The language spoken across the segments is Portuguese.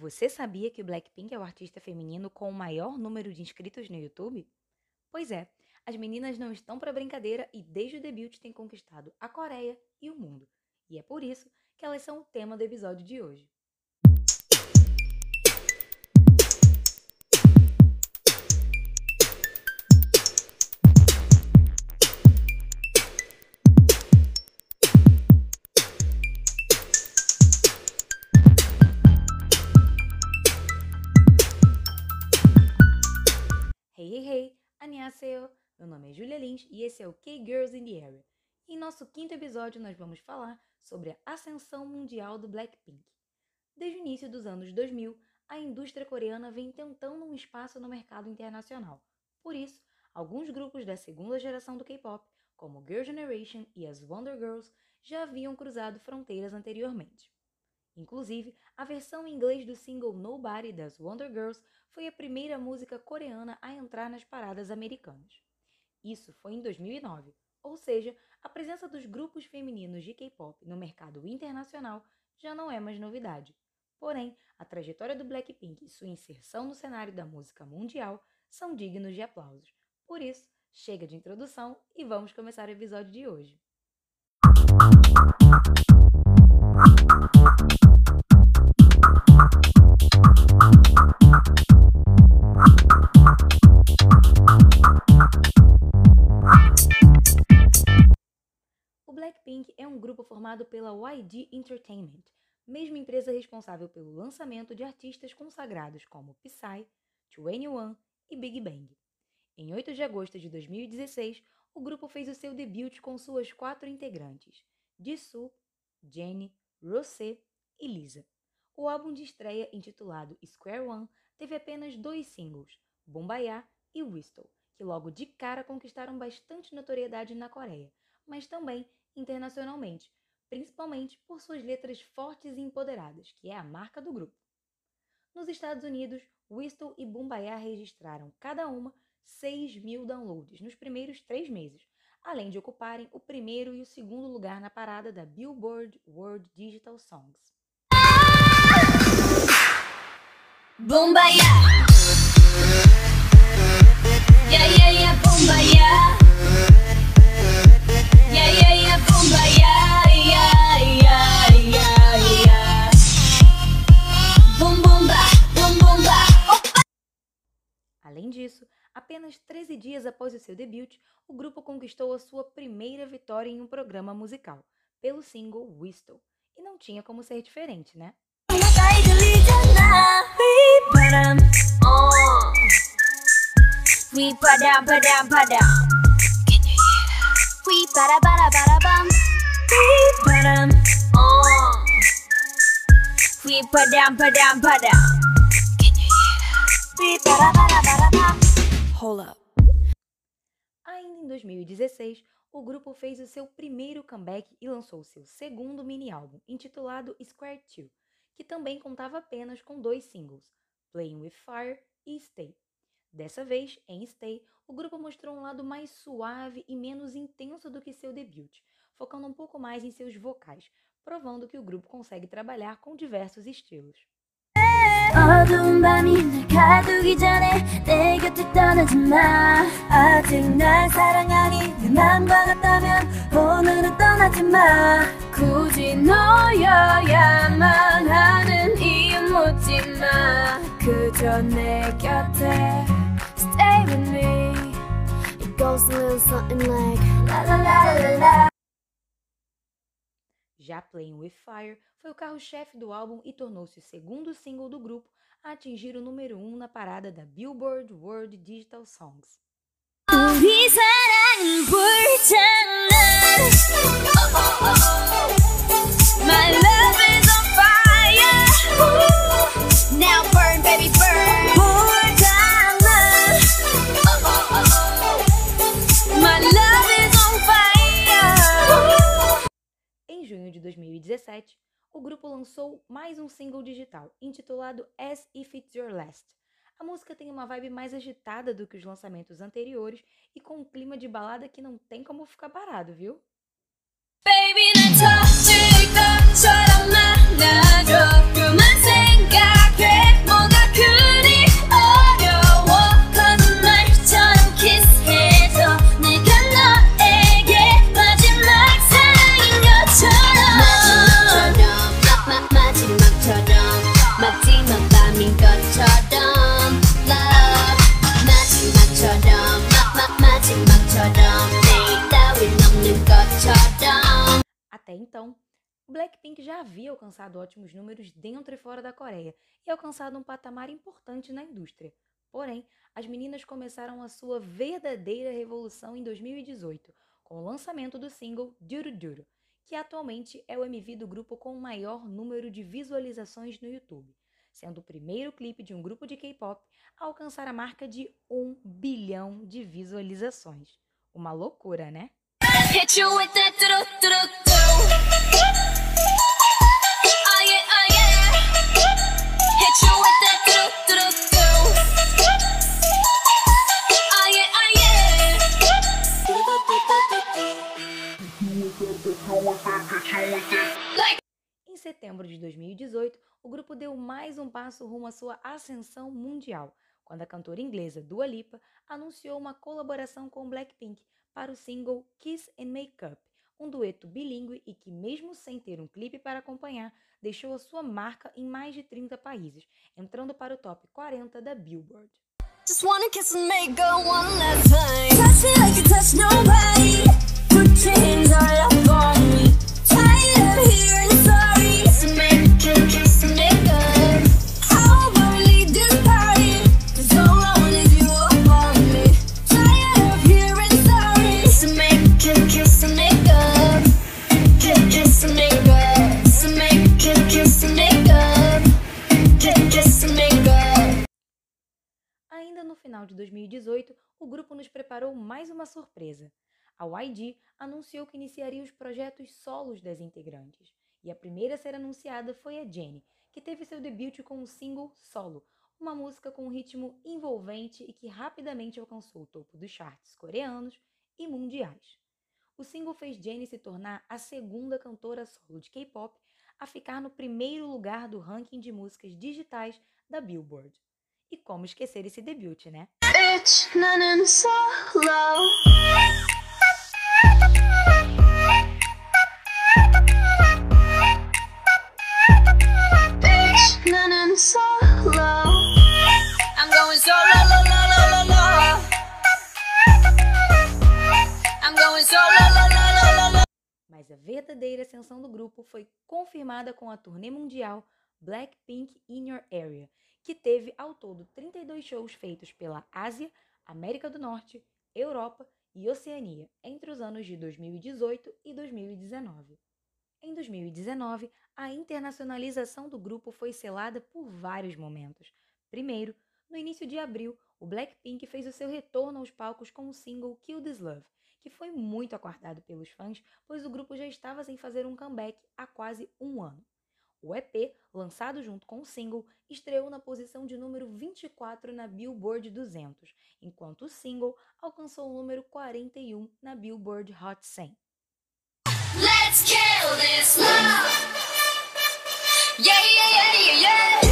Você sabia que o Blackpink é o artista feminino com o maior número de inscritos no YouTube? Pois é, as meninas não estão para brincadeira e desde o debut têm conquistado a Coreia e o mundo. E é por isso que elas são o tema do episódio de hoje. Hey, hey, hey! Annyeonghaseyo! Meu nome é Julia Lins e esse é o K-Girls in the Area. Em nosso quinto episódio, nós vamos falar sobre a ascensão mundial do Blackpink. Desde o início dos anos 2000, a indústria coreana vem tentando um espaço no mercado internacional. Por isso, alguns grupos da segunda geração do K-pop, como Girl Generation e as Wonder Girls, já haviam cruzado fronteiras anteriormente. Inclusive, a versão em inglês do single Nobody das Wonder Girls foi a primeira música coreana a entrar nas paradas americanas. Isso foi em 2009, ou seja, a presença dos grupos femininos de K-pop no mercado internacional já não é mais novidade. Porém, a trajetória do Blackpink e sua inserção no cenário da música mundial são dignos de aplausos. Por isso, chega de introdução e vamos começar o episódio de hoje. O Blackpink é um grupo formado pela YG Entertainment, mesma empresa responsável pelo lançamento de artistas consagrados como Psy, 2NE1 e Big Bang. Em 8 de agosto de 2016, o grupo fez o seu debut com suas quatro integrantes, Jisoo, Jennie, Rosé e Lisa. O álbum de estreia, intitulado Square One, teve apenas dois singles, Bombaya e Whistle, que logo de cara conquistaram bastante notoriedade na Coreia, mas também internacionalmente, principalmente por suas letras fortes e empoderadas, que é a marca do grupo. Nos Estados Unidos, Whistle e Bombaya registraram cada uma 6 mil downloads nos primeiros três meses, além de ocuparem o primeiro e o segundo lugar na parada da Billboard World Digital Songs. Bombaya. Yeah, yeah, yeah, bombaya. Yeah, Além disso, apenas 13 dias após o seu debut, o grupo conquistou a sua primeira vitória em um programa musical, pelo single Whistle. E não tinha como ser diferente, né? We. Can you hear. Hold up. Ainda em 2016, o grupo fez o seu primeiro comeback e lançou seu segundo mini-álbum, intitulado Square 2, que também contava apenas com dois singles, Playing With Fire e Stay. Dessa vez, em Stay, o grupo mostrou um lado mais suave e menos intenso do que seu debut, focando um pouco mais em seus vocais, provando que o grupo consegue trabalhar com diversos estilos. 어두운 밤이 날 가두기 전에 내 곁을 떠나지 마. 아직 날 사랑하니 내 맘과 같다면 오늘은 떠나지 마. 굳이 너여야만 하는 이유 묻지 마. 그저 내 곁에 Stay with me. It goes a little something like La la la la la Já Playing With Fire foi o carro-chefe do álbum e tornou-se o segundo single do grupo a atingir o número 1 um na parada da Billboard World Digital Songs. My love is on fire. Now burn, baby, burn. Junho de 2017, o grupo lançou mais um single digital, intitulado As If It's Your Last. A música tem uma vibe mais agitada do que os lançamentos anteriores e com um clima de balada que não tem como ficar parado, viu? Baby já havia alcançado ótimos números dentro e fora da Coreia e alcançado um patamar importante na indústria. Porém, as meninas começaram a sua verdadeira revolução em 2018, com o lançamento do single Duro Duro, que atualmente é o MV do grupo com o maior número de visualizações no YouTube, sendo o primeiro clipe de um grupo de K-pop a alcançar a marca de 1 bilhão de visualizações. Uma loucura, né? Hit Em setembro de 2018, o grupo deu mais um passo rumo à sua ascensão mundial, quando a cantora inglesa Dua Lipa anunciou uma colaboração com Blackpink para o single Kiss and Make Up, um dueto bilíngue e que, mesmo sem ter um clipe para acompanhar, deixou a sua marca em mais de 30 países, entrando para o top 40 da Billboard. Just Ainda no final de 2018, o grupo nos preparou mais uma surpresa. A YG anunciou que iniciaria os projetos solos das integrantes, e a primeira a ser anunciada foi a Jennie, que teve seu debut com o single Solo, uma música com um ritmo envolvente e que rapidamente alcançou o topo dos charts coreanos e mundiais. O single fez Jennie se tornar a segunda cantora solo de K-pop a ficar no primeiro lugar do ranking de músicas digitais da Billboard. E como esquecer esse debut, né? Bitch, Mas a verdadeira ascensão do grupo foi confirmada com a turnê mundial Blackpink In Your Area, que teve ao todo 32 shows feitos pela Ásia, América do Norte, Europa e Oceania entre os anos de 2018 e 2019. Em 2019, a internacionalização do grupo foi selada por vários momentos. Primeiro, no início de abril, o Blackpink fez o seu retorno aos palcos com o single Kill This Love, que foi muito aguardado pelos fãs, pois o grupo já estava sem fazer um comeback há quase um ano. O EP, lançado junto com o single, estreou na posição de número 24 na Billboard 200, enquanto o single alcançou o número 41 na Billboard Hot 100. Let's kill this love. Yeah, yeah, yeah, yeah, yeah.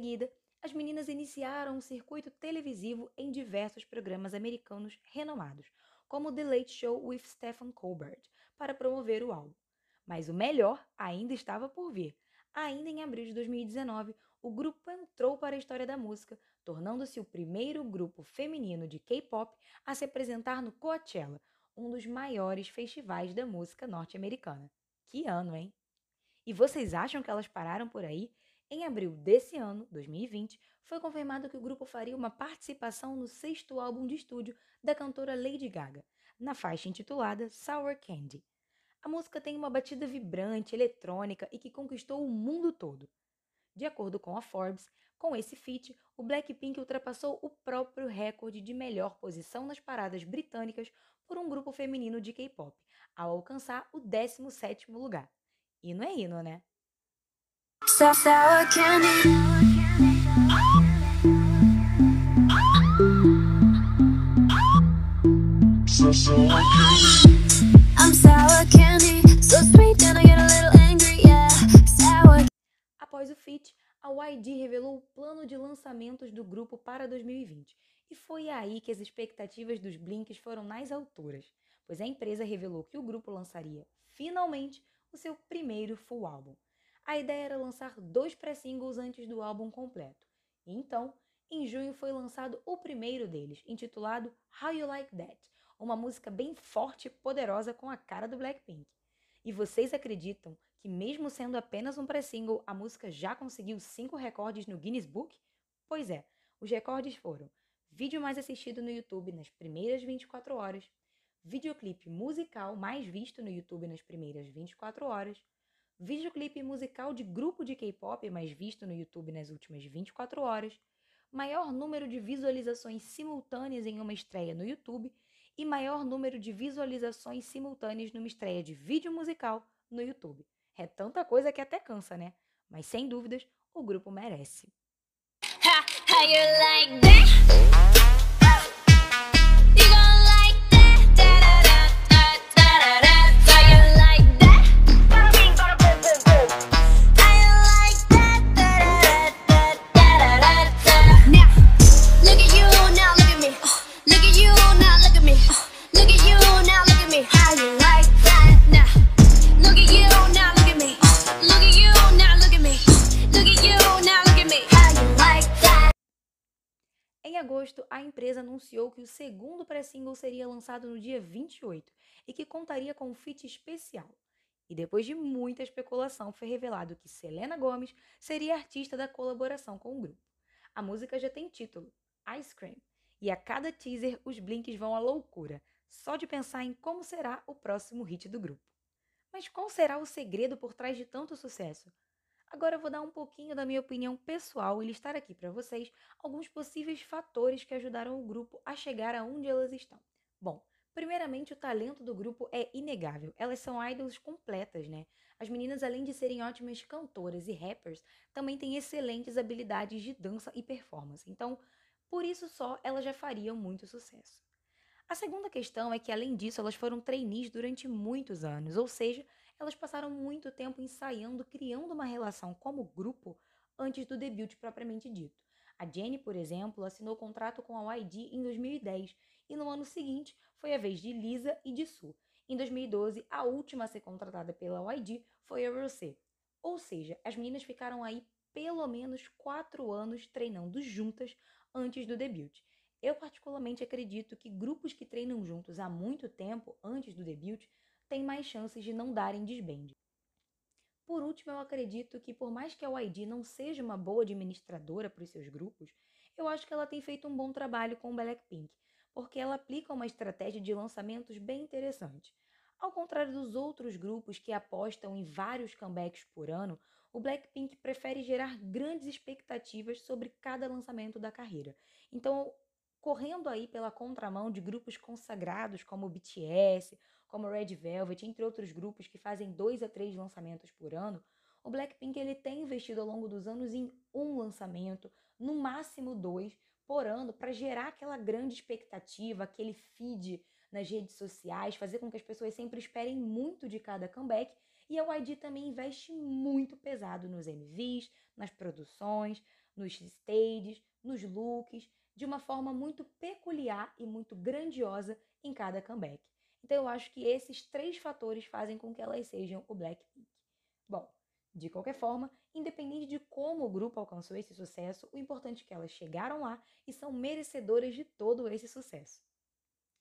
Seguida, as meninas iniciaram um circuito televisivo em diversos programas americanos renomados, como The Late Show with Stephen Colbert, para promover o álbum. Mas o melhor ainda estava por vir. Ainda em abril de 2019, o grupo entrou para a história da música, tornando-se o primeiro grupo feminino de K-pop a se apresentar no Coachella, um dos maiores festivais da música norte-americana. Que ano, hein? E vocês acham que elas pararam por aí? Em abril desse ano, 2020, foi confirmado que o grupo faria uma participação no sexto álbum de estúdio da cantora Lady Gaga, na faixa intitulada Sour Candy. A música tem uma batida vibrante, eletrônica e que conquistou o mundo todo. De acordo com a Forbes, com esse feat, o Blackpink ultrapassou o próprio recorde de melhor posição nas paradas britânicas por um grupo feminino de K-pop, ao alcançar o 17º lugar. E não é hino, né? So sour candy. I'm sour candy, so sweet, then I get a little angry, yeah. Sour Após o feat, a YG revelou o plano de lançamentos do grupo para 2020. E foi aí que as expectativas dos Blinks foram nas alturas, pois a empresa revelou que o grupo lançaria, finalmente, o seu primeiro full álbum. A ideia era lançar dois pré-singles antes do álbum completo. Então, em junho foi lançado o primeiro deles, intitulado How You Like That, uma música bem forte e poderosa com a cara do Blackpink. E vocês acreditam que, mesmo sendo apenas um pré-single, a música já conseguiu cinco recordes no Guinness Book? Pois é, os recordes foram vídeo mais assistido no YouTube nas primeiras 24 horas, videoclipe musical mais visto no YouTube nas primeiras 24 horas, videoclipe musical de grupo de K-pop mais visto no YouTube nas últimas 24 horas, maior número de visualizações simultâneas em uma estreia no YouTube e maior número de visualizações simultâneas numa estreia de vídeo musical no YouTube. É tanta coisa que até cansa, né? Mas sem dúvidas, o grupo merece. Ha, agosto, a empresa anunciou que o segundo pré-single seria lançado no dia 28 e que contaria com um feat especial. E depois de muita especulação, foi revelado que Selena Gomez seria artista da colaboração com o grupo. A música já tem título, Ice Cream, e a cada teaser os blinks vão à loucura, só de pensar em como será o próximo hit do grupo. Mas qual será o segredo por trás de tanto sucesso? Agora eu vou dar um pouquinho da minha opinião pessoal e listar aqui para vocês alguns possíveis fatores que ajudaram o grupo a chegar aonde elas estão. Bom, primeiramente o talento do grupo é inegável. Elas são idols completas, né? As meninas, além de serem ótimas cantoras e rappers, também têm excelentes habilidades de dança e performance. Então, por isso só, elas já fariam muito sucesso. A segunda questão é que, além disso, elas foram trainees durante muitos anos, ou seja, elas passaram muito tempo ensaiando, criando uma relação como grupo antes do debut propriamente dito. A Jenny, por exemplo, assinou contrato com a YG em 2010 e no ano seguinte foi a vez de Lisa e de Su. Em 2012, a última a ser contratada pela YG foi a Rosé. Ou seja, as meninas ficaram aí pelo menos quatro anos treinando juntas antes do debut. Eu particularmente acredito que grupos que treinam juntos há muito tempo antes do debut tem mais chances de não darem desbande. Por último, eu acredito que, por mais que a YG não seja uma boa administradora para os seus grupos, eu acho que ela tem feito um bom trabalho com o Blackpink, porque ela aplica uma estratégia de lançamentos bem interessante. Ao contrário dos outros grupos que apostam em vários comebacks por ano, o Blackpink prefere gerar grandes expectativas sobre cada lançamento da carreira. Então, correndo aí pela contramão de grupos consagrados como o BTS como Red Velvet, entre outros grupos que fazem dois a três lançamentos por ano, o Blackpink ele tem investido ao longo dos anos em um lançamento, no máximo dois, por ano, para gerar aquela grande expectativa, aquele feed nas redes sociais, fazer com que as pessoas sempre esperem muito de cada comeback. E a YG também investe muito pesado nos MVs, nas produções, nos stages, nos looks, de uma forma muito peculiar e muito grandiosa em cada comeback. Então eu acho que esses três fatores fazem com que elas sejam o Blackpink. Bom, de qualquer forma, independente de como o grupo alcançou esse sucesso, o importante é que elas chegaram lá e são merecedoras de todo esse sucesso.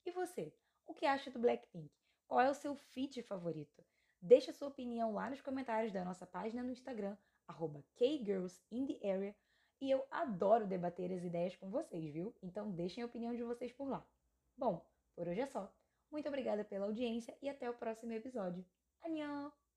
E você? O que acha do Blackpink? Qual é o seu feat favorito? Deixe a sua opinião lá nos comentários da nossa página no Instagram, KGirlsInTheArea, e eu adoro debater as ideias com vocês, viu? Então deixem a opinião de vocês por lá. Bom, por hoje é só. Muito obrigada pela audiência e até o próximo episódio. Annyeong!